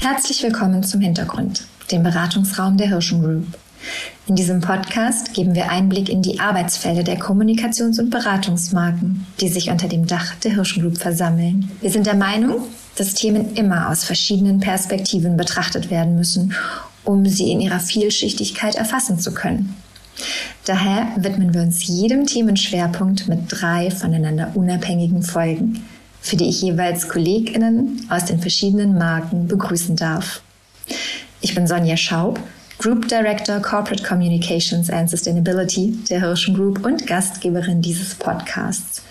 Herzlich willkommen zum Hintergrund, dem Beratungsraum der Hirschen Group. In diesem Podcast geben wir Einblick in die Arbeitsfelder der Kommunikations- und Beratungsmarken, die sich unter dem Dach der Hirschen Group versammeln. Wir sind der Meinung, dass Themen immer aus verschiedenen Perspektiven betrachtet werden müssen, um sie in ihrer Vielschichtigkeit erfassen zu können. Daher widmen wir uns jedem Themenschwerpunkt mit drei voneinander unabhängigen Folgen – für die ich jeweils KollegInnen aus den verschiedenen Marken begrüßen darf. Ich bin Sonja Schaub, Group Director Corporate Communications and Sustainability der Hirschen Group und Gastgeberin dieses Podcasts.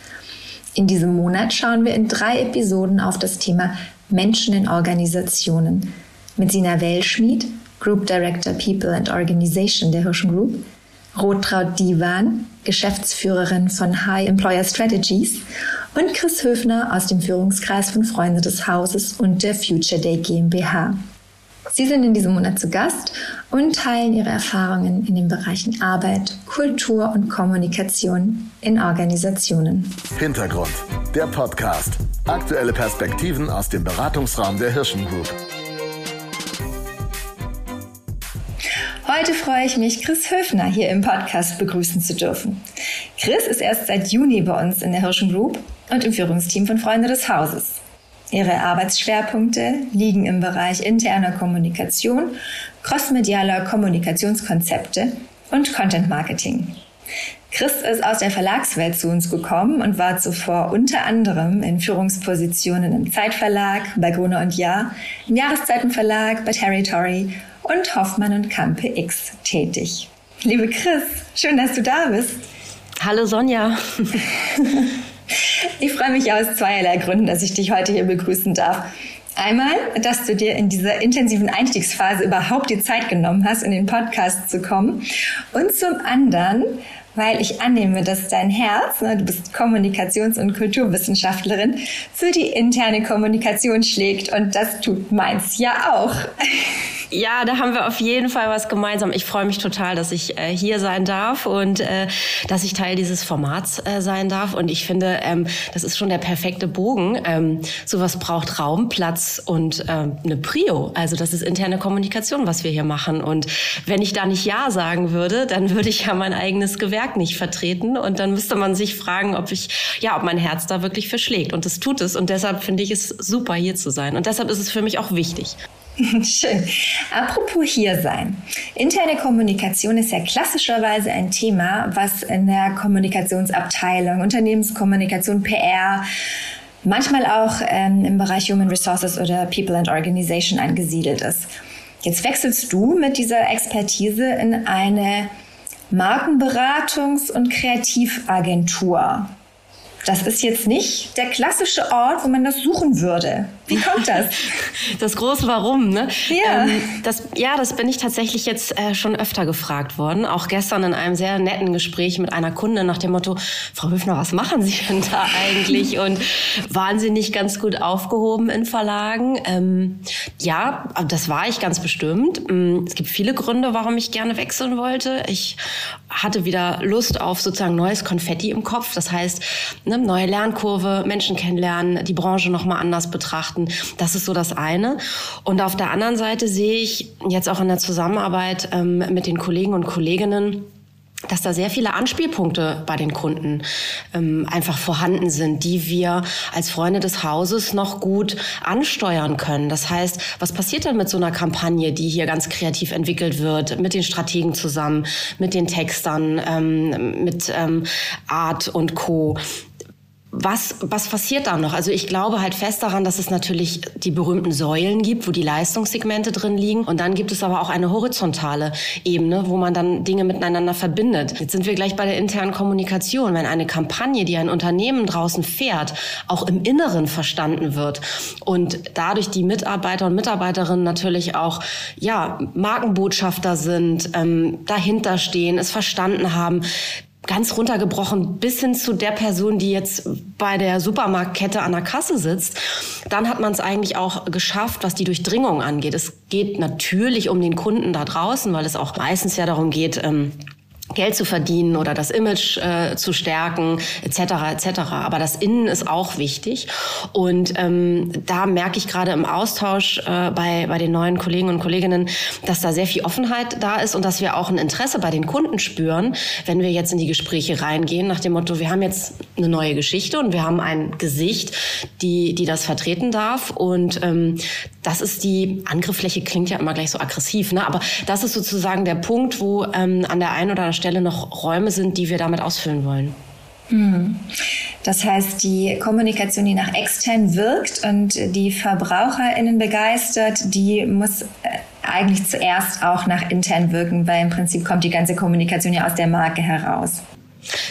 In diesem Monat schauen wir in drei Episoden auf das Thema Menschen in Organisationen mit Sina Wellschmied, Group Director People and Organization der Hirschen Group, Rotraud Divan, Geschäftsführerin von High Employer Strategies und Chris Höfner aus dem Führungskreis von Freunde des Hauses und der Future Day GmbH. Sie sind in diesem Monat zu Gast und teilen ihre Erfahrungen in den Bereichen Arbeit, Kultur und Kommunikation in Organisationen. Hintergrund, der Podcast. Aktuelle Perspektiven aus dem Beratungsraum der Hirschen Group. Heute freue ich mich, Chris Höfner hier im Podcast begrüßen zu dürfen. Chris ist erst seit Juni bei uns in der Hirschen Group und im Führungsteam von Freunde des Hauses. Ihre Arbeitsschwerpunkte liegen im Bereich interner Kommunikation, crossmedialer Kommunikationskonzepte und Content Marketing. Chris ist aus der Verlagswelt zu uns gekommen und war zuvor unter anderem in Führungspositionen im Zeitverlag, bei Gruner und Jahr, im Jahreszeitenverlag, bei Territory und Hoffmann und Kampe X tätig. Liebe Chris, schön, dass du da bist. Hallo Sonja. Ich freue mich aus zweierlei Gründen, dass ich dich heute hier begrüßen darf. Einmal, dass du dir in dieser intensiven Einstiegsphase überhaupt die Zeit genommen hast, in den Podcast zu kommen. Und zum anderen, weil ich annehme, dass dein Herz, ne, du bist Kommunikations- und Kulturwissenschaftlerin, für die interne Kommunikation schlägt. Und das tut meins ja auch. Ja, da haben wir auf jeden Fall was gemeinsam. Ich freue mich total, dass ich äh, hier sein darf und äh, dass ich Teil dieses Formats äh, sein darf. Und ich finde, ähm, das ist schon der perfekte Bogen. Ähm, sowas braucht Raum, Platz und ähm, eine Prio. Also das ist interne Kommunikation, was wir hier machen. Und wenn ich da nicht Ja sagen würde, dann würde ich ja mein eigenes Gewerk nicht vertreten. Und dann müsste man sich fragen, ob ich, ja, ob mein Herz da wirklich verschlägt. Und das tut es. Und deshalb finde ich es super, hier zu sein. Und deshalb ist es für mich auch wichtig. Schön. Apropos hier sein. Interne Kommunikation ist ja klassischerweise ein Thema, was in der Kommunikationsabteilung, Unternehmenskommunikation, PR, manchmal auch ähm, im Bereich Human Resources oder People and Organization angesiedelt ist. Jetzt wechselst du mit dieser Expertise in eine Markenberatungs- und Kreativagentur. Das ist jetzt nicht der klassische Ort, wo man das suchen würde. Wie kommt das? Das große Warum, ne? Ja. Ähm, das, ja, das bin ich tatsächlich jetzt äh, schon öfter gefragt worden. Auch gestern in einem sehr netten Gespräch mit einer Kundin nach dem Motto, Frau Höfner, was machen Sie denn da eigentlich? Und waren Sie nicht ganz gut aufgehoben in Verlagen? Ähm, ja, das war ich ganz bestimmt. Ähm, es gibt viele Gründe, warum ich gerne wechseln wollte. Ich hatte wieder Lust auf sozusagen neues Konfetti im Kopf. Das heißt, ne, neue Lernkurve, Menschen kennenlernen, die Branche nochmal anders betrachten. Das ist so das eine. Und auf der anderen Seite sehe ich jetzt auch in der Zusammenarbeit ähm, mit den Kollegen und Kolleginnen, dass da sehr viele Anspielpunkte bei den Kunden ähm, einfach vorhanden sind, die wir als Freunde des Hauses noch gut ansteuern können. Das heißt, was passiert denn mit so einer Kampagne, die hier ganz kreativ entwickelt wird, mit den Strategen zusammen, mit den Textern, ähm, mit ähm, Art und Co was, was passiert da noch? Also ich glaube halt fest daran, dass es natürlich die berühmten Säulen gibt, wo die Leistungssegmente drin liegen. Und dann gibt es aber auch eine horizontale Ebene, wo man dann Dinge miteinander verbindet. Jetzt sind wir gleich bei der internen Kommunikation. Wenn eine Kampagne, die ein Unternehmen draußen fährt, auch im Inneren verstanden wird und dadurch die Mitarbeiter und Mitarbeiterinnen natürlich auch ja Markenbotschafter sind, ähm, dahinter stehen, es verstanden haben, ganz runtergebrochen bis hin zu der Person, die jetzt bei der Supermarktkette an der Kasse sitzt, dann hat man es eigentlich auch geschafft, was die Durchdringung angeht. Es geht natürlich um den Kunden da draußen, weil es auch meistens ja darum geht, ähm, Geld zu verdienen oder das Image äh, zu stärken, etc. etc. Aber das Innen ist auch wichtig. Und ähm, da merke ich gerade im Austausch äh, bei, bei den neuen Kollegen und Kolleginnen, dass da sehr viel Offenheit da ist und dass wir auch ein Interesse bei den Kunden spüren, wenn wir jetzt in die Gespräche reingehen, nach dem Motto, wir haben jetzt eine neue Geschichte und wir haben ein Gesicht, die, die das vertreten darf. Und ähm, das ist die Angriffsfläche, klingt ja immer gleich so aggressiv, ne? aber das ist sozusagen der Punkt, wo ähm, an der einen oder anderen Stelle noch Räume sind, die wir damit ausfüllen wollen. Hm. Das heißt, die Kommunikation, die nach extern wirkt und die VerbraucherInnen begeistert, die muss äh, eigentlich zuerst auch nach intern wirken, weil im Prinzip kommt die ganze Kommunikation ja aus der Marke heraus.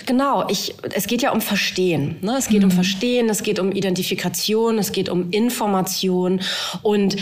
Genau, ich, es geht ja um Verstehen. Ne? Es geht mhm. um Verstehen, es geht um Identifikation, es geht um Information. Und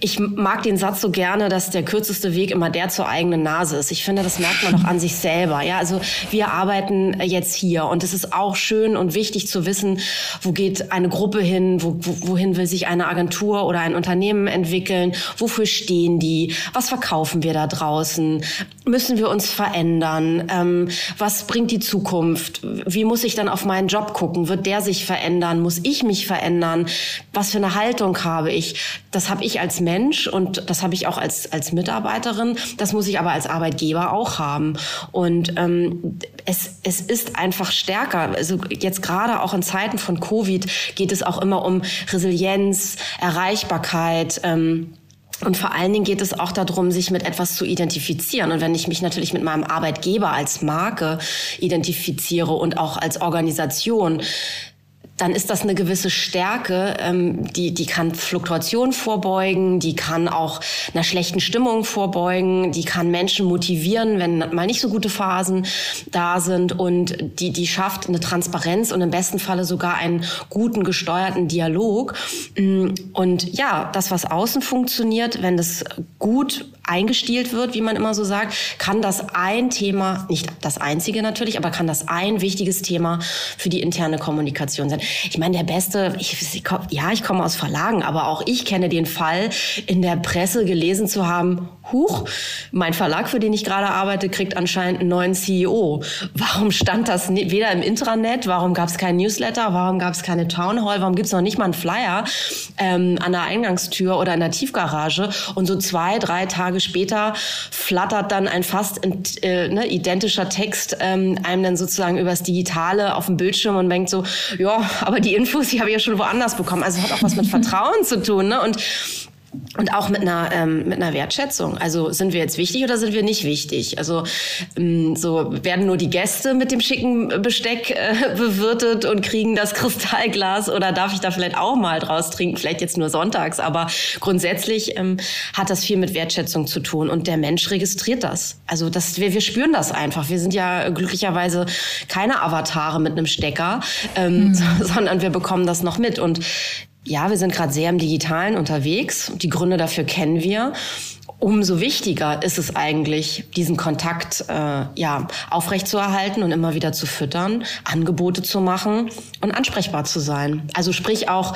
ich mag den Satz so gerne, dass der kürzeste Weg immer der zur eigenen Nase ist. Ich finde, das merkt man auch an sich selber. Ja, also wir arbeiten jetzt hier und es ist auch schön und wichtig zu wissen, wo geht eine Gruppe hin, wo, wohin will sich eine Agentur oder ein Unternehmen entwickeln, wofür stehen die, was verkaufen wir da draußen, müssen wir uns verändern, ähm, was bringt die Zukunft, wie muss ich dann auf meinen Job gucken, wird der sich verändern, muss ich mich verändern, was für eine Haltung habe ich, das habe ich als Mensch und das habe ich auch als, als Mitarbeiterin. Das muss ich aber als Arbeitgeber auch haben. Und ähm, es, es ist einfach stärker. Also jetzt gerade auch in Zeiten von Covid geht es auch immer um Resilienz, Erreichbarkeit. Ähm, und vor allen Dingen geht es auch darum, sich mit etwas zu identifizieren. Und wenn ich mich natürlich mit meinem Arbeitgeber als Marke identifiziere und auch als Organisation, dann ist das eine gewisse Stärke, ähm, die, die kann Fluktuation vorbeugen, die kann auch einer schlechten Stimmung vorbeugen, die kann Menschen motivieren, wenn mal nicht so gute Phasen da sind und die, die schafft eine Transparenz und im besten Falle sogar einen guten, gesteuerten Dialog. Mm, und ja, das, was außen funktioniert, wenn das gut eingestielt wird, wie man immer so sagt, kann das ein Thema, nicht das einzige natürlich, aber kann das ein wichtiges Thema für die interne Kommunikation sein. Ich meine, der beste, ich, ja, ich komme aus Verlagen, aber auch ich kenne den Fall, in der Presse gelesen zu haben, Huch, mein Verlag, für den ich gerade arbeite, kriegt anscheinend einen neuen CEO. Warum stand das weder im Intranet, warum gab es kein Newsletter, warum gab es keine Town Hall, warum gibt es noch nicht mal einen Flyer ähm, an der Eingangstür oder in der Tiefgarage? Und so zwei, drei Tage später flattert dann ein fast äh, ne, identischer Text ähm, einem dann sozusagen übers Digitale auf dem Bildschirm und denkt so, ja, aber die Infos, die habe ich ja schon woanders bekommen. Also hat auch was mit Vertrauen zu tun. Ne? Und und auch mit einer ähm, mit einer Wertschätzung. Also sind wir jetzt wichtig oder sind wir nicht wichtig? Also ähm, so werden nur die Gäste mit dem schicken Besteck äh, bewirtet und kriegen das Kristallglas oder darf ich da vielleicht auch mal draus trinken? Vielleicht jetzt nur sonntags, aber grundsätzlich ähm, hat das viel mit Wertschätzung zu tun und der Mensch registriert das. Also das wir wir spüren das einfach. Wir sind ja glücklicherweise keine Avatare mit einem Stecker, ähm, mhm. sondern wir bekommen das noch mit und ja, wir sind gerade sehr im Digitalen unterwegs. Die Gründe dafür kennen wir. Umso wichtiger ist es eigentlich, diesen Kontakt äh, ja, aufrechtzuerhalten und immer wieder zu füttern, Angebote zu machen und ansprechbar zu sein. Also sprich auch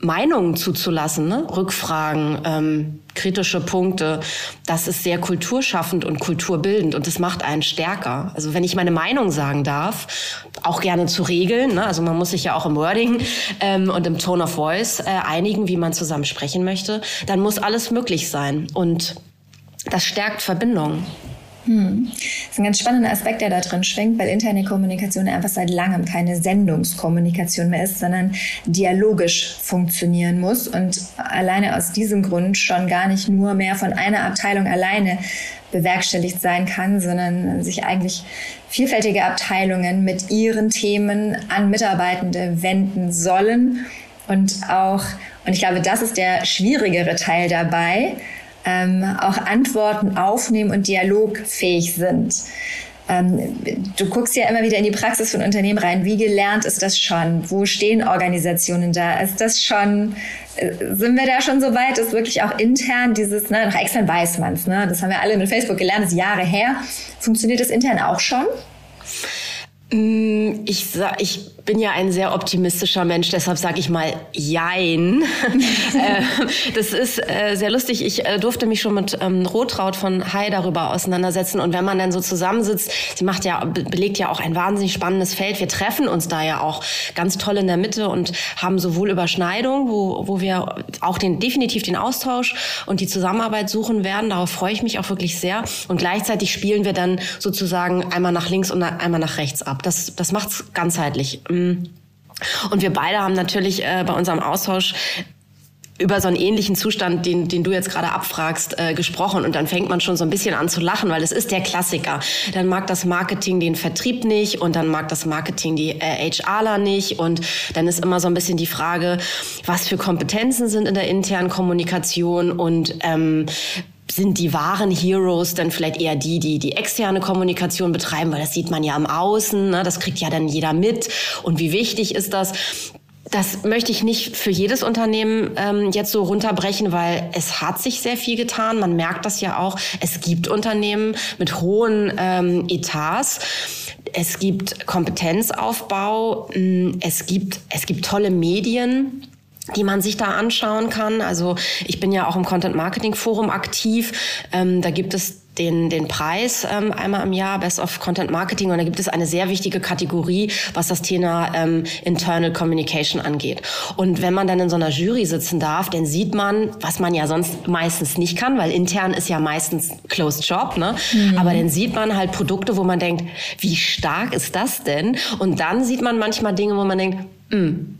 Meinungen zuzulassen, ne? Rückfragen, ähm, kritische Punkte. Das ist sehr kulturschaffend und kulturbildend und das macht einen stärker. Also wenn ich meine Meinung sagen darf, auch gerne zu regeln, ne? also man muss sich ja auch im Wording ähm, und im Tone of Voice äh, einigen, wie man zusammen sprechen möchte, dann muss alles möglich sein und das stärkt Verbindungen. Hm. Das ist ein ganz spannender Aspekt, der da drin schwingt, weil interne Kommunikation einfach seit langem keine Sendungskommunikation mehr ist, sondern dialogisch funktionieren muss und alleine aus diesem Grund schon gar nicht nur mehr von einer Abteilung alleine bewerkstelligt sein kann, sondern sich eigentlich vielfältige Abteilungen mit ihren Themen an Mitarbeitende wenden sollen und auch, und ich glaube, das ist der schwierigere Teil dabei, ähm, auch Antworten aufnehmen und dialogfähig sind. Ähm, du guckst ja immer wieder in die Praxis von Unternehmen rein. Wie gelernt ist das schon? Wo stehen Organisationen da? Ist das schon, äh, sind wir da schon so weit, dass wirklich auch intern dieses, ne, nach extern weiß man's, ne? Das haben wir alle mit Facebook gelernt, das ist Jahre her. Funktioniert das intern auch schon? Mm, ich, ich bin ja ein sehr optimistischer Mensch, deshalb sage ich mal Jein. Äh, das ist äh, sehr lustig. Ich äh, durfte mich schon mit ähm, Rotraut von Hai darüber auseinandersetzen. Und wenn man dann so zusammensitzt, sie macht ja, belegt ja auch ein wahnsinnig spannendes Feld. Wir treffen uns da ja auch ganz toll in der Mitte und haben sowohl Überschneidung, wo, wo wir auch den, definitiv den Austausch und die Zusammenarbeit suchen werden. Darauf freue ich mich auch wirklich sehr. Und gleichzeitig spielen wir dann sozusagen einmal nach links und einmal nach rechts ab. Das, das macht's ganzheitlich. Mm. Und wir beide haben natürlich äh, bei unserem Austausch über so einen ähnlichen Zustand, den, den du jetzt gerade abfragst, äh, gesprochen. Und dann fängt man schon so ein bisschen an zu lachen, weil es ist der Klassiker. Dann mag das Marketing den Vertrieb nicht und dann mag das Marketing die äh, HRler nicht. Und dann ist immer so ein bisschen die Frage, was für Kompetenzen sind in der internen Kommunikation und ähm, sind die wahren Heroes dann vielleicht eher die, die die externe Kommunikation betreiben, weil das sieht man ja am Außen, ne? das kriegt ja dann jeder mit. Und wie wichtig ist das? Das möchte ich nicht für jedes Unternehmen ähm, jetzt so runterbrechen, weil es hat sich sehr viel getan. Man merkt das ja auch. Es gibt Unternehmen mit hohen ähm, Etats. Es gibt Kompetenzaufbau. Es gibt, es gibt tolle Medien die man sich da anschauen kann. Also ich bin ja auch im Content Marketing Forum aktiv. Ähm, da gibt es den, den Preis ähm, einmal im Jahr, Best of Content Marketing. Und da gibt es eine sehr wichtige Kategorie, was das Thema ähm, Internal Communication angeht. Und wenn man dann in so einer Jury sitzen darf, dann sieht man, was man ja sonst meistens nicht kann, weil intern ist ja meistens Closed Shop. Ne? Mhm. Aber dann sieht man halt Produkte, wo man denkt, wie stark ist das denn? Und dann sieht man manchmal Dinge, wo man denkt, mh, hm,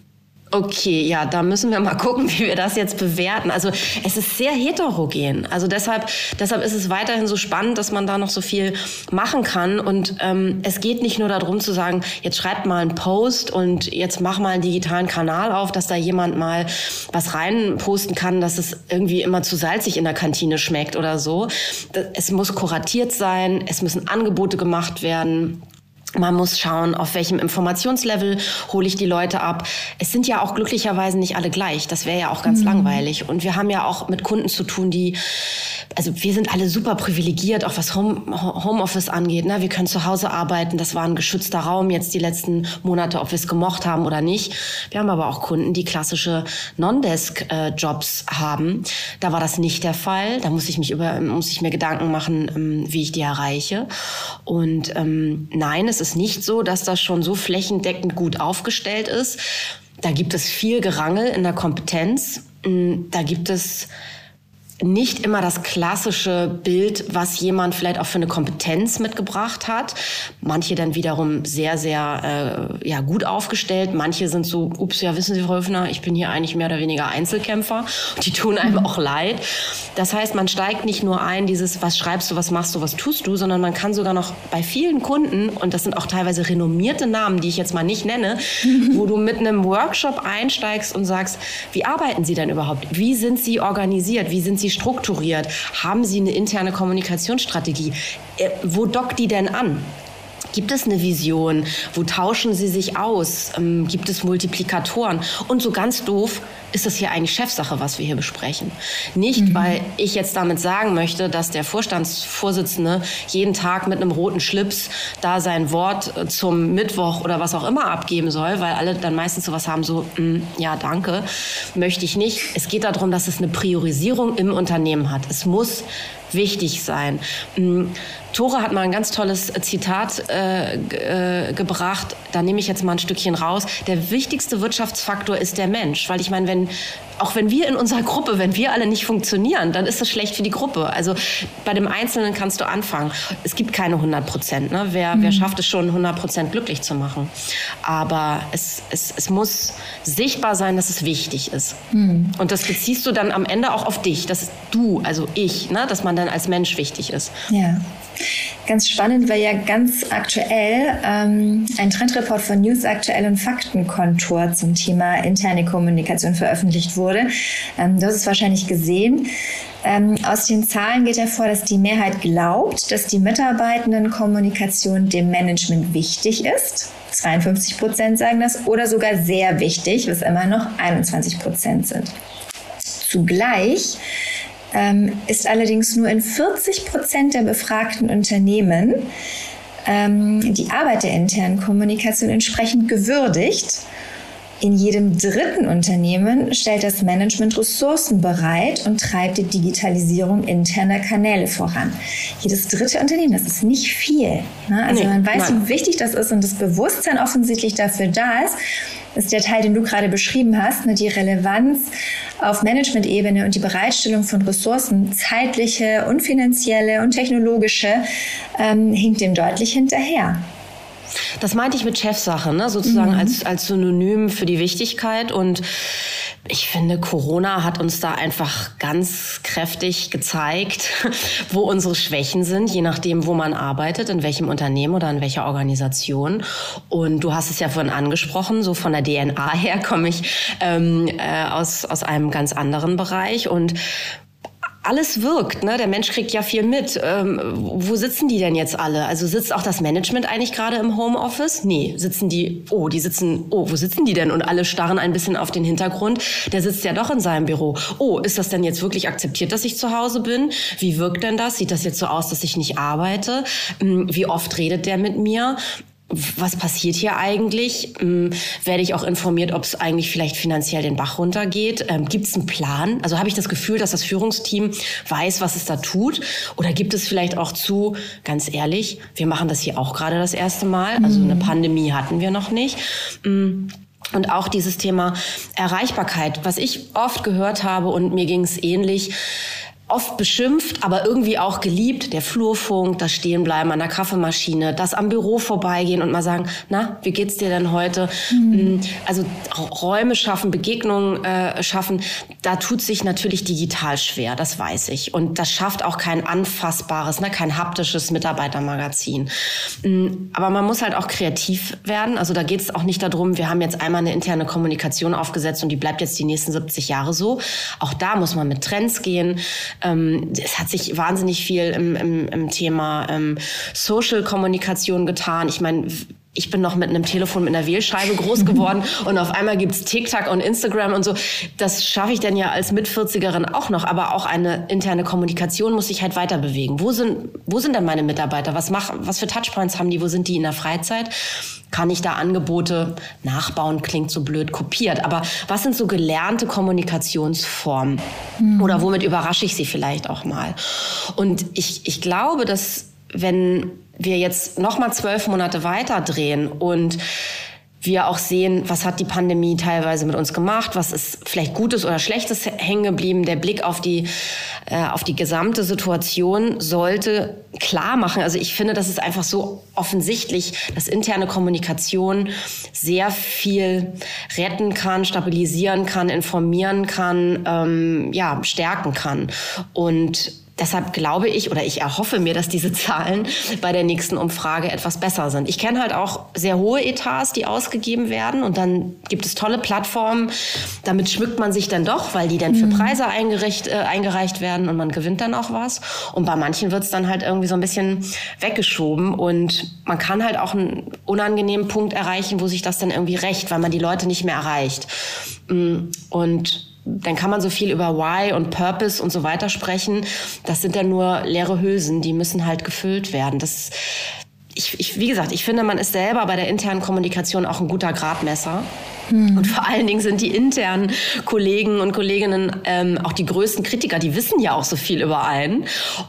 Okay, ja, da müssen wir mal gucken, wie wir das jetzt bewerten. Also es ist sehr heterogen. Also deshalb, deshalb ist es weiterhin so spannend, dass man da noch so viel machen kann. Und ähm, es geht nicht nur darum zu sagen, jetzt schreibt mal einen Post und jetzt mach mal einen digitalen Kanal auf, dass da jemand mal was reinposten kann, dass es irgendwie immer zu salzig in der Kantine schmeckt oder so. Es muss kuratiert sein, es müssen Angebote gemacht werden. Man muss schauen, auf welchem Informationslevel hole ich die Leute ab. Es sind ja auch glücklicherweise nicht alle gleich. Das wäre ja auch ganz mhm. langweilig. Und wir haben ja auch mit Kunden zu tun, die, also wir sind alle super privilegiert, auch was Home, Homeoffice angeht. Ne? Wir können zu Hause arbeiten. Das war ein geschützter Raum jetzt die letzten Monate, ob wir es gemocht haben oder nicht. Wir haben aber auch Kunden, die klassische Non-Desk-Jobs haben. Da war das nicht der Fall. Da muss ich mich über, muss ich mir Gedanken machen, ähm, wie ich die erreiche. Und ähm, nein, es ist ist nicht so, dass das schon so flächendeckend gut aufgestellt ist. Da gibt es viel Gerangel in der Kompetenz. Mm, da gibt es nicht immer das klassische Bild, was jemand vielleicht auch für eine Kompetenz mitgebracht hat. Manche dann wiederum sehr, sehr äh, ja, gut aufgestellt. Manche sind so, ups, ja, wissen Sie, Frau Höfner, ich bin hier eigentlich mehr oder weniger Einzelkämpfer. Die tun einem auch leid. Das heißt, man steigt nicht nur ein, dieses, was schreibst du, was machst du, was tust du, sondern man kann sogar noch bei vielen Kunden, und das sind auch teilweise renommierte Namen, die ich jetzt mal nicht nenne, wo du mit einem Workshop einsteigst und sagst, wie arbeiten Sie denn überhaupt? Wie sind Sie organisiert? Wie sind Sie Sie strukturiert? Haben Sie eine interne Kommunikationsstrategie? Äh, wo dockt die denn an? Gibt es eine Vision? Wo tauschen Sie sich aus? Ähm, gibt es Multiplikatoren? Und so ganz doof, ist das hier eigentlich Chefsache, was wir hier besprechen. Nicht, mhm. weil ich jetzt damit sagen möchte, dass der Vorstandsvorsitzende jeden Tag mit einem roten Schlips da sein Wort äh, zum Mittwoch oder was auch immer abgeben soll, weil alle dann meistens sowas haben, so, mm, ja, danke, möchte ich nicht. Es geht darum, dass es eine Priorisierung im Unternehmen hat. Es muss wichtig sein. Tore hat mal ein ganz tolles Zitat äh, äh, gebracht. Da nehme ich jetzt mal ein Stückchen raus. Der wichtigste Wirtschaftsfaktor ist der Mensch, weil ich meine, wenn auch wenn wir in unserer Gruppe, wenn wir alle nicht funktionieren, dann ist das schlecht für die Gruppe. Also bei dem Einzelnen kannst du anfangen. Es gibt keine 100 Prozent. Ne? Wer, mhm. wer schafft es schon, 100 Prozent glücklich zu machen? Aber es, es, es muss sichtbar sein, dass es wichtig ist. Mhm. Und das beziehst du dann am Ende auch auf dich, dass du, also ich, ne? dass man dann als Mensch wichtig ist. Ja. Ganz spannend, weil ja ganz aktuell ähm, ein Trendreport von News Aktuell und Faktenkontor zum Thema interne Kommunikation veröffentlicht wurde. Ähm, du hast es wahrscheinlich gesehen. Ähm, aus den Zahlen geht hervor, dass die Mehrheit glaubt, dass die Mitarbeitendenkommunikation dem Management wichtig ist. 52 Prozent sagen das oder sogar sehr wichtig, was immer noch 21 Prozent sind. Zugleich ähm, ist allerdings nur in 40 Prozent der befragten Unternehmen ähm, die Arbeit der internen Kommunikation entsprechend gewürdigt. In jedem dritten Unternehmen stellt das Management Ressourcen bereit und treibt die Digitalisierung interner Kanäle voran. Jedes dritte Unternehmen, das ist nicht viel. Ne? Also nee, man weiß, nein. wie wichtig das ist und das Bewusstsein offensichtlich dafür da ist, ist der Teil, den du gerade beschrieben hast, ne? die Relevanz auf Management-Ebene und die Bereitstellung von Ressourcen, zeitliche und finanzielle und technologische, ähm, hinkt dem deutlich hinterher. Das meinte ich mit Chefsache, ne? sozusagen mhm. als, als Synonym für die Wichtigkeit. Und ich finde, Corona hat uns da einfach ganz kräftig gezeigt, wo unsere Schwächen sind, je nachdem, wo man arbeitet, in welchem Unternehmen oder in welcher Organisation. Und du hast es ja vorhin angesprochen, so von der DNA her komme ich ähm, äh, aus, aus einem ganz anderen Bereich. Und alles wirkt. Ne? Der Mensch kriegt ja viel mit. Ähm, wo sitzen die denn jetzt alle? Also sitzt auch das Management eigentlich gerade im Homeoffice? Nee, sitzen die, oh, die sitzen, oh, wo sitzen die denn? Und alle starren ein bisschen auf den Hintergrund. Der sitzt ja doch in seinem Büro. Oh, ist das denn jetzt wirklich akzeptiert, dass ich zu Hause bin? Wie wirkt denn das? Sieht das jetzt so aus, dass ich nicht arbeite? Hm, wie oft redet der mit mir? Was passiert hier eigentlich? Ähm, werde ich auch informiert, ob es eigentlich vielleicht finanziell den Bach runtergeht? Ähm, gibt es einen Plan? Also habe ich das Gefühl, dass das Führungsteam weiß, was es da tut? Oder gibt es vielleicht auch zu, ganz ehrlich, wir machen das hier auch gerade das erste Mal. Also eine mhm. Pandemie hatten wir noch nicht. Mm. Und auch dieses Thema Erreichbarkeit, was ich oft gehört habe und mir ging es ähnlich oft beschimpft, aber irgendwie auch geliebt. Der Flurfunk, das Stehenbleiben an der Kaffeemaschine, das am Büro vorbeigehen und mal sagen, na, wie geht's dir denn heute? Mhm. Also Räume schaffen, Begegnungen äh, schaffen, da tut sich natürlich digital schwer, das weiß ich. Und das schafft auch kein anfassbares, ne, kein haptisches Mitarbeitermagazin. Mhm. Aber man muss halt auch kreativ werden. Also da geht es auch nicht darum, wir haben jetzt einmal eine interne Kommunikation aufgesetzt und die bleibt jetzt die nächsten 70 Jahre so. Auch da muss man mit Trends gehen. Ähm, es hat sich wahnsinnig viel im, im, im Thema ähm, Social-Kommunikation getan. Ich meine, ich bin noch mit einem Telefon mit einer Wählscheibe groß geworden und auf einmal gibt's TikTok und Instagram und so. Das schaffe ich denn ja als Mit-40erin auch noch, aber auch eine interne Kommunikation muss sich halt weiter bewegen. Wo sind, wo sind denn meine Mitarbeiter? Was, mach, was für Touchpoints haben die? Wo sind die in der Freizeit? Kann ich da Angebote nachbauen? Klingt so blöd kopiert. Aber was sind so gelernte Kommunikationsformen? Mhm. Oder womit überrasche ich sie vielleicht auch mal? Und ich, ich glaube, dass wenn wir jetzt noch mal zwölf Monate weiter drehen und wir auch sehen, was hat die Pandemie teilweise mit uns gemacht, was ist vielleicht Gutes oder Schlechtes hängen geblieben. Der Blick auf die, äh, auf die gesamte Situation sollte klar machen. Also ich finde, das ist einfach so offensichtlich, dass interne Kommunikation sehr viel retten kann, stabilisieren kann, informieren kann, ähm, ja, stärken kann. Und Deshalb glaube ich oder ich erhoffe mir, dass diese Zahlen bei der nächsten Umfrage etwas besser sind. Ich kenne halt auch sehr hohe Etats, die ausgegeben werden und dann gibt es tolle Plattformen. Damit schmückt man sich dann doch, weil die dann für mhm. Preise eingereicht, äh, eingereicht werden und man gewinnt dann auch was. Und bei manchen wird es dann halt irgendwie so ein bisschen weggeschoben und man kann halt auch einen unangenehmen Punkt erreichen, wo sich das dann irgendwie rächt, weil man die Leute nicht mehr erreicht. Mm, und dann kann man so viel über Why und Purpose und so weiter sprechen. Das sind dann nur leere Hülsen, die müssen halt gefüllt werden. Das, ich, ich, wie gesagt, ich finde, man ist selber bei der internen Kommunikation auch ein guter Gradmesser. Hm. Und vor allen Dingen sind die internen Kollegen und Kolleginnen ähm, auch die größten Kritiker. Die wissen ja auch so viel über einen.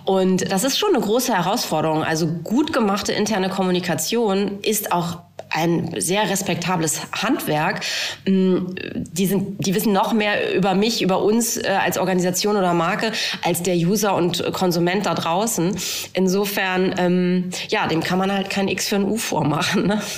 Und das ist schon eine große Herausforderung. Also gut gemachte interne Kommunikation ist auch ein sehr respektables Handwerk. Mm, die, sind, die wissen noch mehr über mich, über uns äh, als Organisation oder Marke, als der User und Konsument da draußen. Insofern, ähm, ja, dem kann man halt kein X für ein U vormachen. Ne?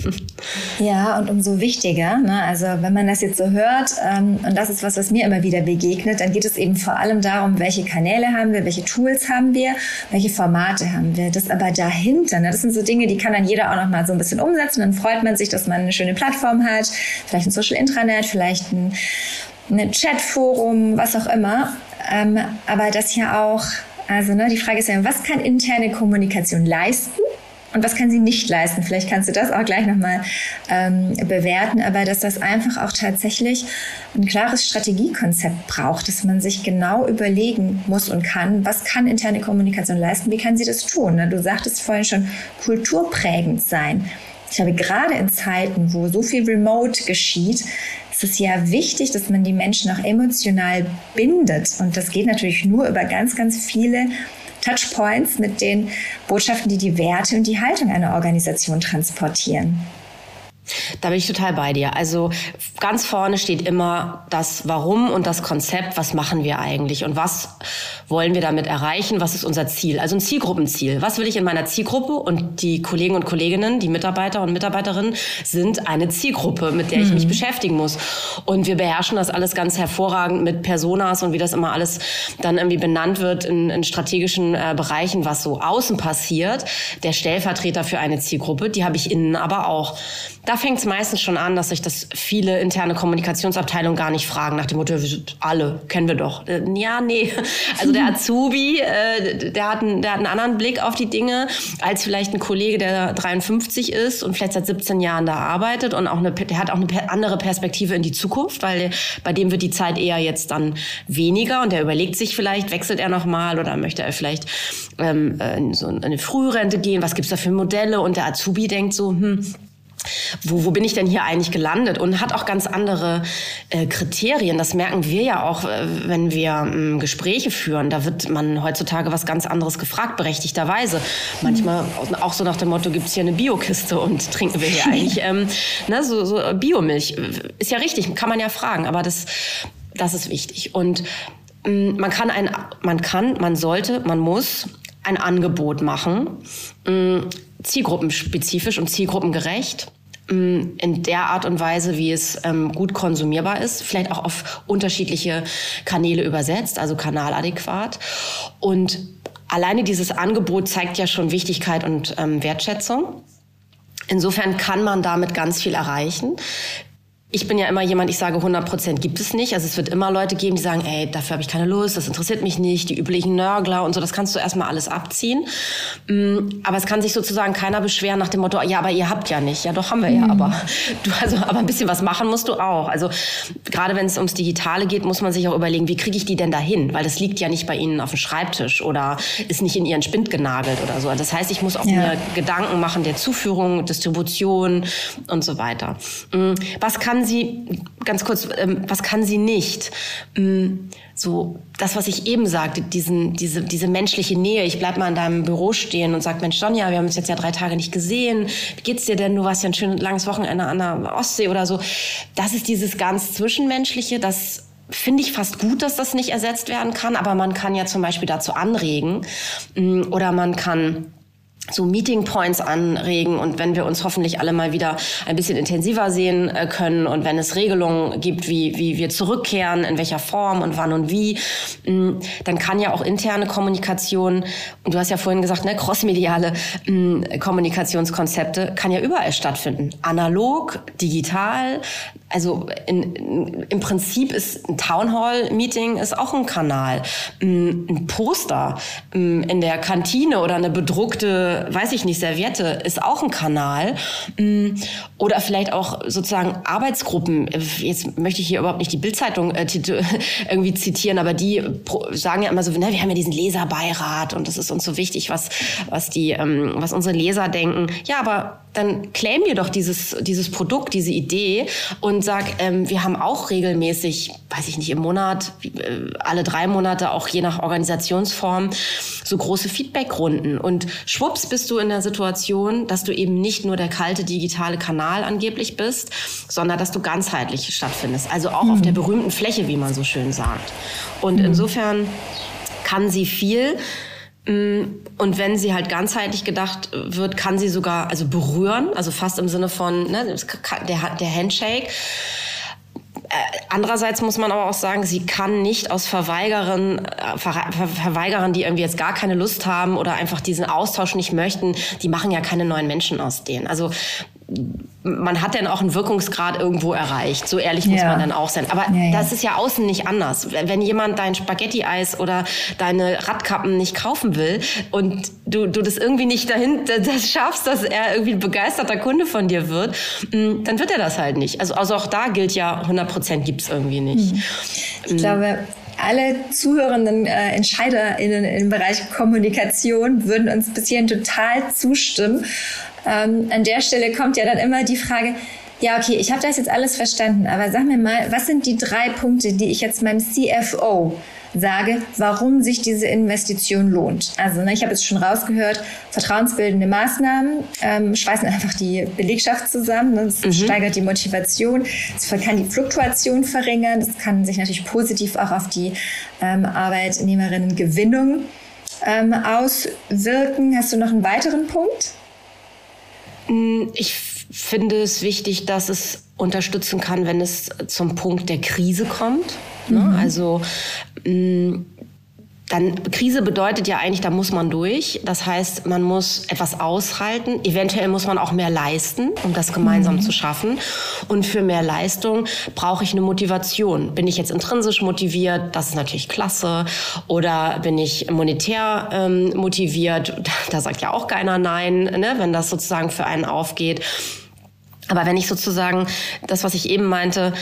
Ja, und umso wichtiger. Ne? Also wenn man das jetzt so hört, ähm, und das ist was, was mir immer wieder begegnet, dann geht es eben vor allem darum, welche Kanäle haben wir, welche Tools haben wir, welche Formate haben wir. Das aber dahinter, ne? das sind so Dinge, die kann dann jeder auch noch mal so ein bisschen umsetzen. Dann freut man sich, dass man eine schöne Plattform hat, vielleicht ein Social Intranet, vielleicht ein, ein Chatforum, was auch immer. Ähm, aber das ja auch, also ne, die Frage ist ja, was kann interne Kommunikation leisten? und was kann sie nicht leisten. Vielleicht kannst du das auch gleich nochmal ähm, bewerten, aber dass das einfach auch tatsächlich ein klares Strategiekonzept braucht, dass man sich genau überlegen muss und kann, was kann interne Kommunikation leisten, wie kann sie das tun. Ne? Du sagtest vorhin schon, kulturprägend sein. Ich glaube, gerade in Zeiten, wo so viel Remote geschieht, ist es ja wichtig, dass man die Menschen auch emotional bindet. Und das geht natürlich nur über ganz, ganz viele Touchpoints mit den Botschaften, die die Werte und die Haltung einer Organisation transportieren. Da bin ich total bei dir. Also ganz vorne steht immer das Warum und das Konzept. Was machen wir eigentlich und was wollen wir damit erreichen? Was ist unser Ziel? Also ein Zielgruppenziel. Was will ich in meiner Zielgruppe? Und die Kollegen und Kolleginnen, die Mitarbeiter und Mitarbeiterinnen sind eine Zielgruppe, mit der ich mich mhm. beschäftigen muss. Und wir beherrschen das alles ganz hervorragend mit Personas und wie das immer alles dann irgendwie benannt wird in, in strategischen äh, Bereichen, was so außen passiert. Der Stellvertreter für eine Zielgruppe, die habe ich innen aber auch. Da fängt es meistens schon an, dass sich das viele interne Kommunikationsabteilungen gar nicht fragen, nach dem Motto, alle, kennen wir doch. Äh, ja, nee. Also der Azubi, äh, der, hat einen, der hat einen anderen Blick auf die Dinge als vielleicht ein Kollege, der 53 ist und vielleicht seit 17 Jahren da arbeitet und auch eine, der hat auch eine andere Perspektive in die Zukunft, weil bei dem wird die Zeit eher jetzt dann weniger und der überlegt sich vielleicht, wechselt er nochmal oder möchte er vielleicht ähm, in so eine Frührente gehen, was gibt's da für Modelle und der Azubi denkt so, hm, wo, wo bin ich denn hier eigentlich gelandet? Und hat auch ganz andere äh, Kriterien. Das merken wir ja auch, äh, wenn wir äh, Gespräche führen. Da wird man heutzutage was ganz anderes gefragt, berechtigterweise. Manchmal auch so nach dem Motto, gibt's hier eine Biokiste und trinken wir hier eigentlich ähm, ne, so, so Biomilch. Ist ja richtig, kann man ja fragen, aber das, das ist wichtig. Und ähm, man kann ein, man kann, man sollte, man muss ein Angebot machen, ähm, zielgruppenspezifisch und zielgruppengerecht mm, in der Art und Weise, wie es ähm, gut konsumierbar ist, vielleicht auch auf unterschiedliche Kanäle übersetzt, also kanaladäquat. Und alleine dieses Angebot zeigt ja schon Wichtigkeit und ähm, Wertschätzung. Insofern kann man damit ganz viel erreichen. Ich bin ja immer jemand, ich sage 100 Prozent gibt es nicht. Also es wird immer Leute geben, die sagen, ey, dafür habe ich keine Lust, das interessiert mich nicht, die üblichen Nörgler und so, das kannst du erstmal alles abziehen. Mm, aber es kann sich sozusagen keiner beschweren nach dem Motto, ja, aber ihr habt ja nicht. Ja, doch haben wir ja, mhm. aber du, also, aber ein bisschen was machen musst du auch. Also gerade wenn es ums Digitale geht, muss man sich auch überlegen, wie kriege ich die denn dahin? Weil das liegt ja nicht bei ihnen auf dem Schreibtisch oder ist nicht in ihren Spind genagelt oder so. Das heißt, ich muss auch ja. mir Gedanken machen der Zuführung, Distribution und so weiter. Mm, was kann kann sie, ganz kurz, ähm, was kann sie nicht? Ähm, so, das, was ich eben sagte, diesen, diese, diese menschliche Nähe. Ich bleib mal in deinem Büro stehen und sag, Mensch, Sonja, wir haben uns jetzt ja drei Tage nicht gesehen. Wie geht's dir denn? Du warst ja ein schönes langes Wochenende an der Ostsee oder so. Das ist dieses ganz Zwischenmenschliche, das finde ich fast gut, dass das nicht ersetzt werden kann, aber man kann ja zum Beispiel dazu anregen mm, oder man kann so Meeting Points anregen und wenn wir uns hoffentlich alle mal wieder ein bisschen intensiver sehen äh, können und wenn es Regelungen gibt, wie, wie wir zurückkehren, in welcher Form und wann und wie, mm, dann kann ja auch interne Kommunikation, und du hast ja vorhin gesagt, ne, crossmediale mm, Kommunikationskonzepte, kann ja überall stattfinden. Analog, digital, also in, im Prinzip ist ein Townhall-Meeting ist auch ein Kanal. Mm, ein Poster in der Kantine oder eine bedruckte weiß ich nicht, Serviette ist auch ein Kanal. Mm, oder vielleicht auch sozusagen Arbeitsgruppen. Jetzt möchte ich hier überhaupt nicht die Bildzeitung äh, irgendwie zitieren, aber die sagen ja immer so, ne, wir haben ja diesen Leserbeirat und das ist uns so wichtig, was, was die, ähm, was unsere Leser denken. Ja, aber dann claim dir doch dieses, dieses Produkt, diese Idee und sag, ähm, wir haben auch regelmäßig, weiß ich nicht, im Monat, äh, alle drei Monate, auch je nach Organisationsform, so große Feedbackrunden. Und schwupps bist du in der Situation, dass du eben nicht nur der kalte digitale Kanal angeblich bist, sondern dass du ganzheitlich stattfindest. Also auch mhm. auf der berühmten Fläche, wie man so schön sagt. Und mhm. insofern kann sie viel. Mm, und wenn sie halt ganzheitlich gedacht wird, kann sie sogar also berühren, also fast im Sinne von ne, der, der Handshake. Äh, andererseits muss man aber auch sagen, sie kann nicht aus Verweigerern, äh, Ver Verweigerern, die irgendwie jetzt gar keine Lust haben oder einfach diesen Austausch nicht möchten, die machen ja keine neuen Menschen aus denen. Also man hat dann auch einen Wirkungsgrad irgendwo erreicht. So ehrlich muss ja. man dann auch sein. Aber ja, das ist ja außen nicht anders. Wenn jemand dein Spaghetti-Eis oder deine Radkappen nicht kaufen will und du, du das irgendwie nicht dahin das schaffst, dass er irgendwie ein begeisterter Kunde von dir wird, mm, dann wird er das halt nicht. Also, also auch da gilt ja, 100 Prozent gibt's irgendwie nicht. Hm. Ich glaube, alle zuhörenden äh, EntscheiderInnen im Bereich Kommunikation würden uns bis hierhin total zustimmen. Ähm, an der Stelle kommt ja dann immer die Frage, ja, okay, ich habe das jetzt alles verstanden, aber sag mir mal, was sind die drei Punkte, die ich jetzt meinem CFO sage, warum sich diese Investition lohnt. Also ne, ich habe jetzt schon rausgehört, vertrauensbildende Maßnahmen ähm, schweißen einfach die Belegschaft zusammen. Ne? Das mhm. steigert die Motivation, es kann die Fluktuation verringern, das kann sich natürlich positiv auch auf die ähm, Arbeitnehmerinnengewinnung ähm, auswirken. Hast du noch einen weiteren Punkt? Mm, ich finde es wichtig, dass es unterstützen kann, wenn es zum Punkt der Krise kommt. Ne? Mhm. Also mh, mm, dann Krise bedeutet ja eigentlich, da muss man durch. Das heißt, man muss etwas aushalten. Eventuell muss man auch mehr leisten, um das gemeinsam mhm. zu schaffen. Und für mehr Leistung brauche ich eine Motivation. Bin ich jetzt intrinsisch motiviert? Das ist natürlich klasse. Oder bin ich monetär ähm, motiviert? Da sagt ja auch keiner nein, ne? wenn das sozusagen für einen aufgeht. Aber wenn ich sozusagen das, was ich eben meinte,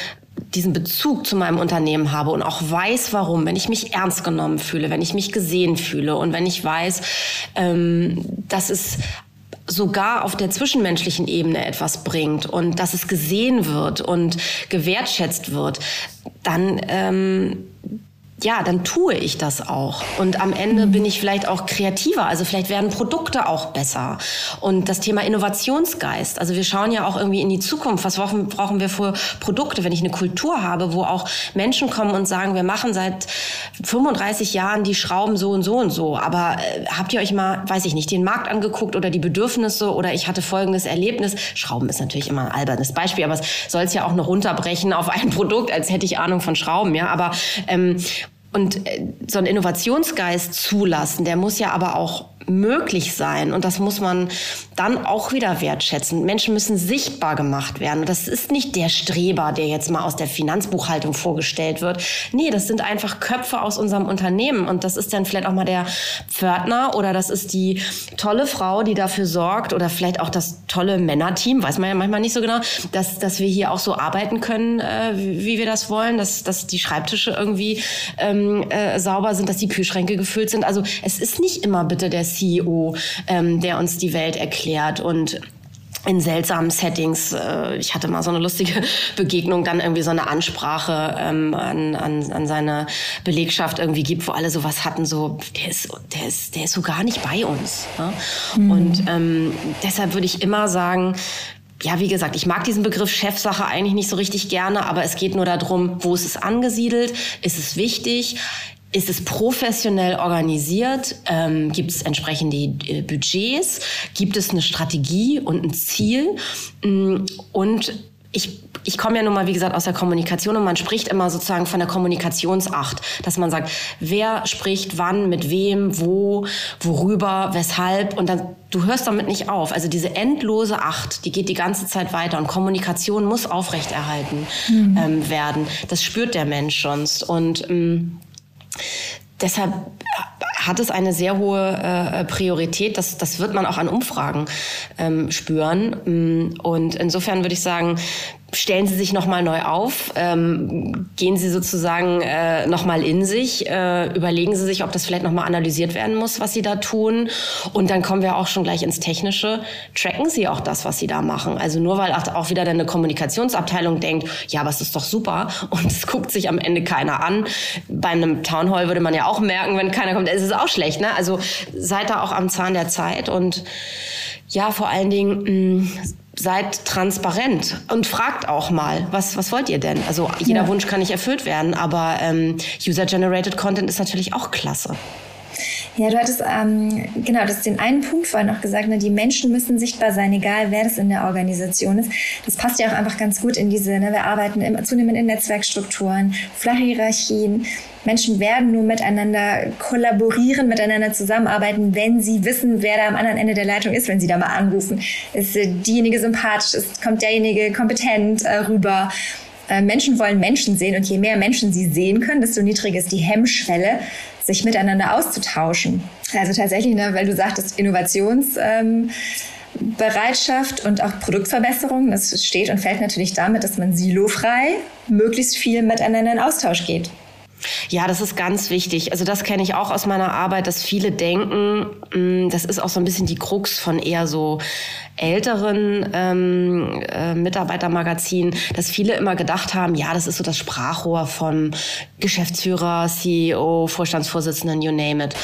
diesen Bezug zu meinem Unternehmen habe und auch weiß, warum, wenn ich mich ernst genommen fühle, wenn ich mich gesehen fühle und wenn ich weiß, ähm, dass es sogar auf der zwischenmenschlichen Ebene etwas bringt und dass es gesehen wird und gewertschätzt wird, dann ähm, ja, dann tue ich das auch. Und am Ende bin ich vielleicht auch kreativer. Also vielleicht werden Produkte auch besser. Und das Thema Innovationsgeist. Also wir schauen ja auch irgendwie in die Zukunft. Was brauchen wir für Produkte, wenn ich eine Kultur habe, wo auch Menschen kommen und sagen, wir machen seit 35 Jahren die Schrauben so und so und so. Aber äh, habt ihr euch mal, weiß ich nicht, den Markt angeguckt oder die Bedürfnisse oder ich hatte folgendes Erlebnis. Schrauben ist natürlich immer ein albernes Beispiel, aber es soll es ja auch noch runterbrechen auf ein Produkt, als hätte ich Ahnung von Schrauben, ja. Aber ähm, und äh, so einen Innovationsgeist zulassen, der muss ja aber auch möglich sein. Und das muss man dann auch wieder wertschätzen. Menschen müssen sichtbar gemacht werden. Das ist nicht der Streber, der jetzt mal aus der Finanzbuchhaltung vorgestellt wird. Nee, das sind einfach Köpfe aus unserem Unternehmen. Und das ist dann vielleicht auch mal der Pförtner oder das ist die tolle Frau, die dafür sorgt oder vielleicht auch das tolle Männerteam, weiß man ja manchmal nicht so genau, dass, dass wir hier auch so arbeiten können, äh, wie, wie wir das wollen, dass, dass die Schreibtische irgendwie ähm, äh, sauber sind, dass die Kühlschränke gefüllt sind. Also es ist nicht immer bitte der CEO, ähm, der uns die Welt erklärt und in seltsamen Settings. Äh, ich hatte mal so eine lustige Begegnung, dann irgendwie so eine Ansprache ähm, an, an, an seine Belegschaft irgendwie gibt, wo alle sowas hatten, so, der ist, der ist, der ist so gar nicht bei uns. Ne? Mhm. Und ähm, deshalb würde ich immer sagen, ja, wie gesagt, ich mag diesen Begriff Chefsache eigentlich nicht so richtig gerne, aber es geht nur darum, wo ist es angesiedelt, ist es wichtig, ist es professionell organisiert? Ähm, gibt es entsprechende äh, Budgets? Gibt es eine Strategie und ein Ziel? Mm, und ich, ich komme ja nun mal, wie gesagt, aus der Kommunikation und man spricht immer sozusagen von der Kommunikationsacht, dass man sagt, wer spricht wann, mit wem, wo, worüber, weshalb und dann, du hörst damit nicht auf. Also diese endlose Acht, die geht die ganze Zeit weiter und Kommunikation muss aufrechterhalten mhm. ähm, werden. Das spürt der Mensch sonst und ähm, deshalb hat es eine sehr hohe äh, Priorität. Das, das wird man auch an Umfragen ähm, spüren. Mm, und insofern würde ich sagen, stellen Sie sich nochmal neu auf, ähm, gehen Sie sozusagen äh, nochmal in sich, äh, überlegen Sie sich, ob das vielleicht nochmal analysiert werden muss, was Sie da tun. Und dann kommen wir auch schon gleich ins Technische. Tracken Sie auch das, was Sie da machen. Also nur weil auch wieder eine Kommunikationsabteilung denkt, ja, es ist doch super und es guckt sich am Ende keiner an. Bei einem Townhall würde man ja auch merken, wenn keiner kommt, es ist auch schlecht. Ne? Also seid da auch am Zahn der Zeit und ja, vor allen Dingen mh, seid transparent und fragt auch mal, was, was wollt ihr denn? Also jeder ja. Wunsch kann nicht erfüllt werden, aber ähm, User-Generated Content ist natürlich auch klasse. Ja, du hattest ähm, genau das den einen Punkt vorhin noch gesagt, ne, die Menschen müssen sichtbar sein, egal wer das in der Organisation ist. Das passt ja auch einfach ganz gut in diese, ne, wir arbeiten immer zunehmend in Netzwerkstrukturen, flache Hierarchien. Menschen werden nur miteinander kollaborieren, miteinander zusammenarbeiten, wenn sie wissen, wer da am anderen Ende der Leitung ist, wenn sie da mal anrufen. Ist äh, diejenige sympathisch, ist, kommt derjenige kompetent äh, rüber. Äh, Menschen wollen Menschen sehen und je mehr Menschen sie sehen können, desto niedriger ist die Hemmschwelle, sich miteinander auszutauschen. Also tatsächlich, ne, weil du sagtest, Innovationsbereitschaft ähm, und auch Produktverbesserung, das steht und fällt natürlich damit, dass man silofrei möglichst viel miteinander in Austausch geht. Ja, das ist ganz wichtig. Also das kenne ich auch aus meiner Arbeit, dass viele denken, mm, das ist auch so ein bisschen die Krux von eher so älteren ähm, äh, Mitarbeitermagazinen, dass viele immer gedacht haben, ja, das ist so das Sprachrohr vom Geschäftsführer, CEO, Vorstandsvorsitzenden, you name it.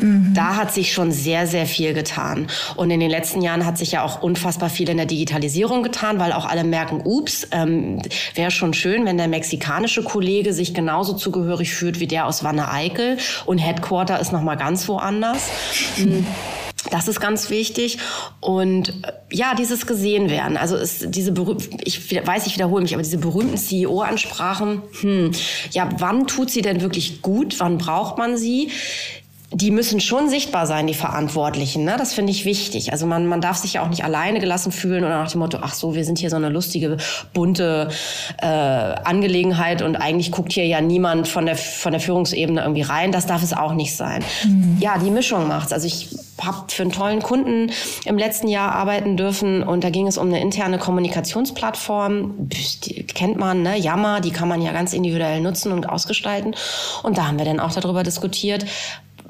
Mhm. Da hat sich schon sehr, sehr viel getan. Und in den letzten Jahren hat sich ja auch unfassbar viel in der Digitalisierung getan, weil auch alle merken, ups, ähm, wäre schon schön, wenn der mexikanische Kollege sich genauso zugehörig fühlt wie der aus Wanne-Eickel und Headquarter ist nochmal ganz woanders. Mhm. Das ist ganz wichtig. Und äh, ja, dieses gesehen werden. Also ist diese ich weiß, ich wiederhole mich, aber diese berühmten CEO-Ansprachen, hm, ja, wann tut sie denn wirklich gut? Wann braucht man sie? die müssen schon sichtbar sein, die Verantwortlichen. Ne? Das finde ich wichtig. Also man, man darf sich ja auch nicht alleine gelassen fühlen oder nach dem Motto, ach so, wir sind hier so eine lustige, bunte äh, Angelegenheit und eigentlich guckt hier ja niemand von der, von der Führungsebene irgendwie rein. Das darf es auch nicht sein. Mhm. Ja, die Mischung macht's. Also ich habe für einen tollen Kunden im letzten Jahr arbeiten dürfen und da ging es um eine interne Kommunikationsplattform. Die kennt man, ne? Yammer, die kann man ja ganz individuell nutzen und ausgestalten. Und da haben wir dann auch darüber diskutiert,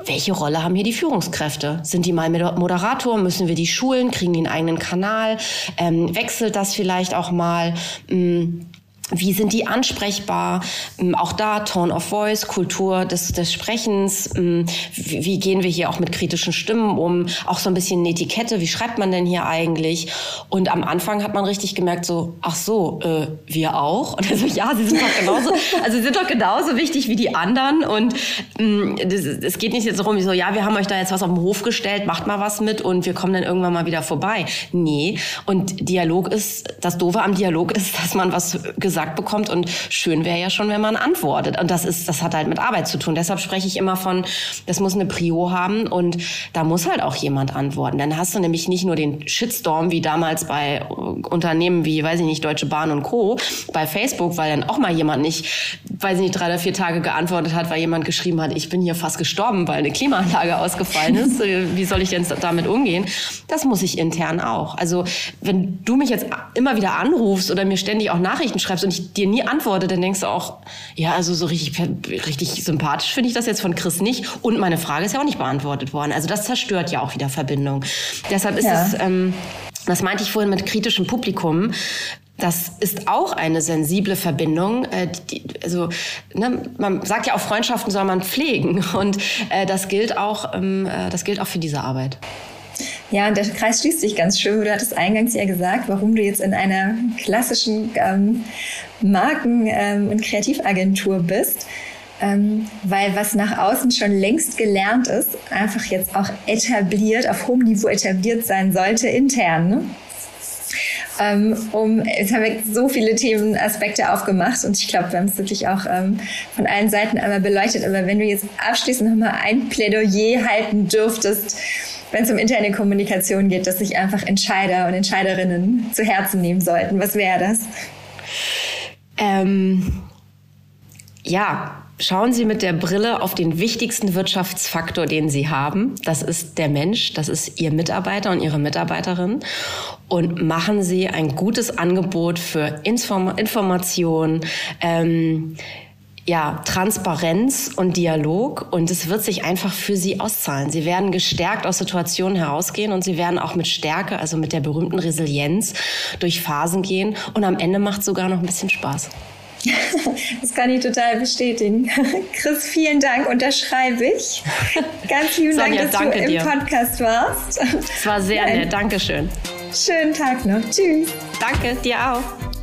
welche Rolle haben hier die Führungskräfte? Sind die mal Moderator? Müssen wir die schulen? Kriegen die einen eigenen Kanal? Ähm, wechselt das vielleicht auch mal? Ähm, wie sind die ansprechbar? Ähm, auch da Tone of Voice, Kultur des, des Sprechens. Ähm, wie gehen wir hier auch mit kritischen Stimmen um? Auch so ein bisschen eine Etikette. Wie schreibt man denn hier eigentlich? Und am Anfang hat man richtig gemerkt so, ach so, äh, wir auch? Und er so, ja, sie sind doch genauso, also sie sind doch genauso wichtig wie die anderen. Und ähm, es geht nicht jetzt darum, so, ja, wir haben euch da jetzt was auf den Hof gestellt, macht mal was mit und wir kommen dann irgendwann mal wieder vorbei. Nee. Und Dialog ist, das Doofe am Dialog ist, dass man was gesagt gesagt bekommt. Und schön wäre ja schon, wenn man antwortet. Und das ist, das hat halt mit Arbeit zu tun. Deshalb spreche ich immer von, das muss eine Prio haben und da muss halt auch jemand antworten. Dann hast du nämlich nicht nur den Shitstorm wie damals bei Unternehmen wie, weiß ich nicht, Deutsche Bahn und Co. bei Facebook, weil dann auch mal jemand nicht, weiß ich nicht, drei oder vier Tage geantwortet hat, weil jemand geschrieben hat, ich bin hier fast gestorben, weil eine Klimaanlage ausgefallen ist. Wie soll ich denn damit umgehen? Das muss ich intern auch. Also wenn du mich jetzt immer wieder anrufst oder mir ständig auch Nachrichten schreibst und ich dir nie antworte, dann denkst du auch, ja, also so richtig, richtig sympathisch finde ich das jetzt von Chris nicht. Und meine Frage ist ja auch nicht beantwortet worden. Also das zerstört ja auch wieder Verbindung. Deshalb ist ja. es, ähm, das meinte ich vorhin mit kritischem Publikum, das ist auch eine sensible Verbindung. Äh, also ne, man sagt ja auch Freundschaften soll man pflegen und äh, das gilt auch, ähm, äh, das gilt auch für diese Arbeit. Ja, und der Kreis schließt sich ganz schön. Du hattest eingangs ja gesagt, warum du jetzt in einer klassischen ähm, Marken- ähm, und Kreativagentur bist. Ähm, weil was nach außen schon längst gelernt ist, einfach jetzt auch etabliert, auf hohem Niveau etabliert sein sollte, intern. Ne? Ähm, um, jetzt haben wir so viele Themenaspekte aufgemacht und ich glaube, wir haben es wirklich auch ähm, von allen Seiten einmal beleuchtet. Aber wenn du jetzt abschließend nochmal ein Plädoyer halten dürftest, wenn es um interne Kommunikation geht, dass sich einfach Entscheider und Entscheiderinnen zu Herzen nehmen sollten? Was wäre das? Ähm, ja, Schauen Sie mit der Brille auf den wichtigsten Wirtschaftsfaktor, den Sie haben. Das ist der Mensch, das ist Ihr Mitarbeiter und Ihre Mitarbeiterin. Und machen Sie ein gutes Angebot für Inform Information, ähm, ja, Transparenz und Dialog und es wird sich einfach für sie auszahlen. Sie werden gestärkt aus Situationen herausgehen und sie werden auch mit Stärke, also mit der berühmten Resilienz durch Phasen gehen und am Ende macht es sogar noch ein bisschen Spaß. Das kann ich total bestätigen. Chris, vielen Dank, unterschreibe ich. Ganz lieben Sonja, Dank, dass du im dir. Podcast warst. Es war sehr nett, Dankeschön. Schönen Tag noch. Tschüss. Danke, dir auch.